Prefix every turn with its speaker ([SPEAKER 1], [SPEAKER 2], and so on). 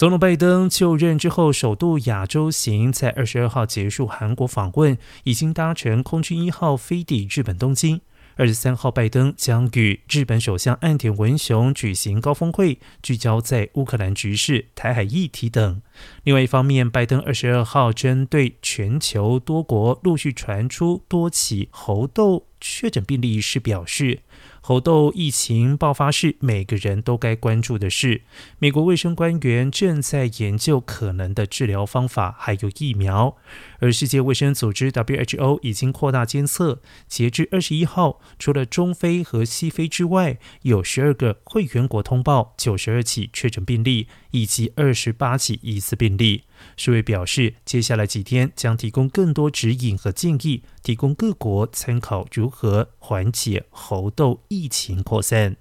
[SPEAKER 1] 总统拜登就任之后首度亚洲行，在二十二号结束韩国访问，已经搭乘空军一号飞抵日本东京。二十三号，拜登将与日本首相岸田文雄举行高峰会，聚焦在乌克兰局势、台海议题等。另外一方面，拜登二十二号针对全球多国陆续传出多起猴痘确诊病例时表示。猴痘疫情爆发是每个人都该关注的事。美国卫生官员正在研究可能的治疗方法，还有疫苗。而世界卫生组织 （WHO） 已经扩大监测，截至二十一号，除了中非和西非之外，有十二个会员国通报九十二起确诊病例，以及二十八起疑似病例。世卫表示，接下来几天将提供更多指引和建议，提供各国参考如何缓解猴痘疫情扩散。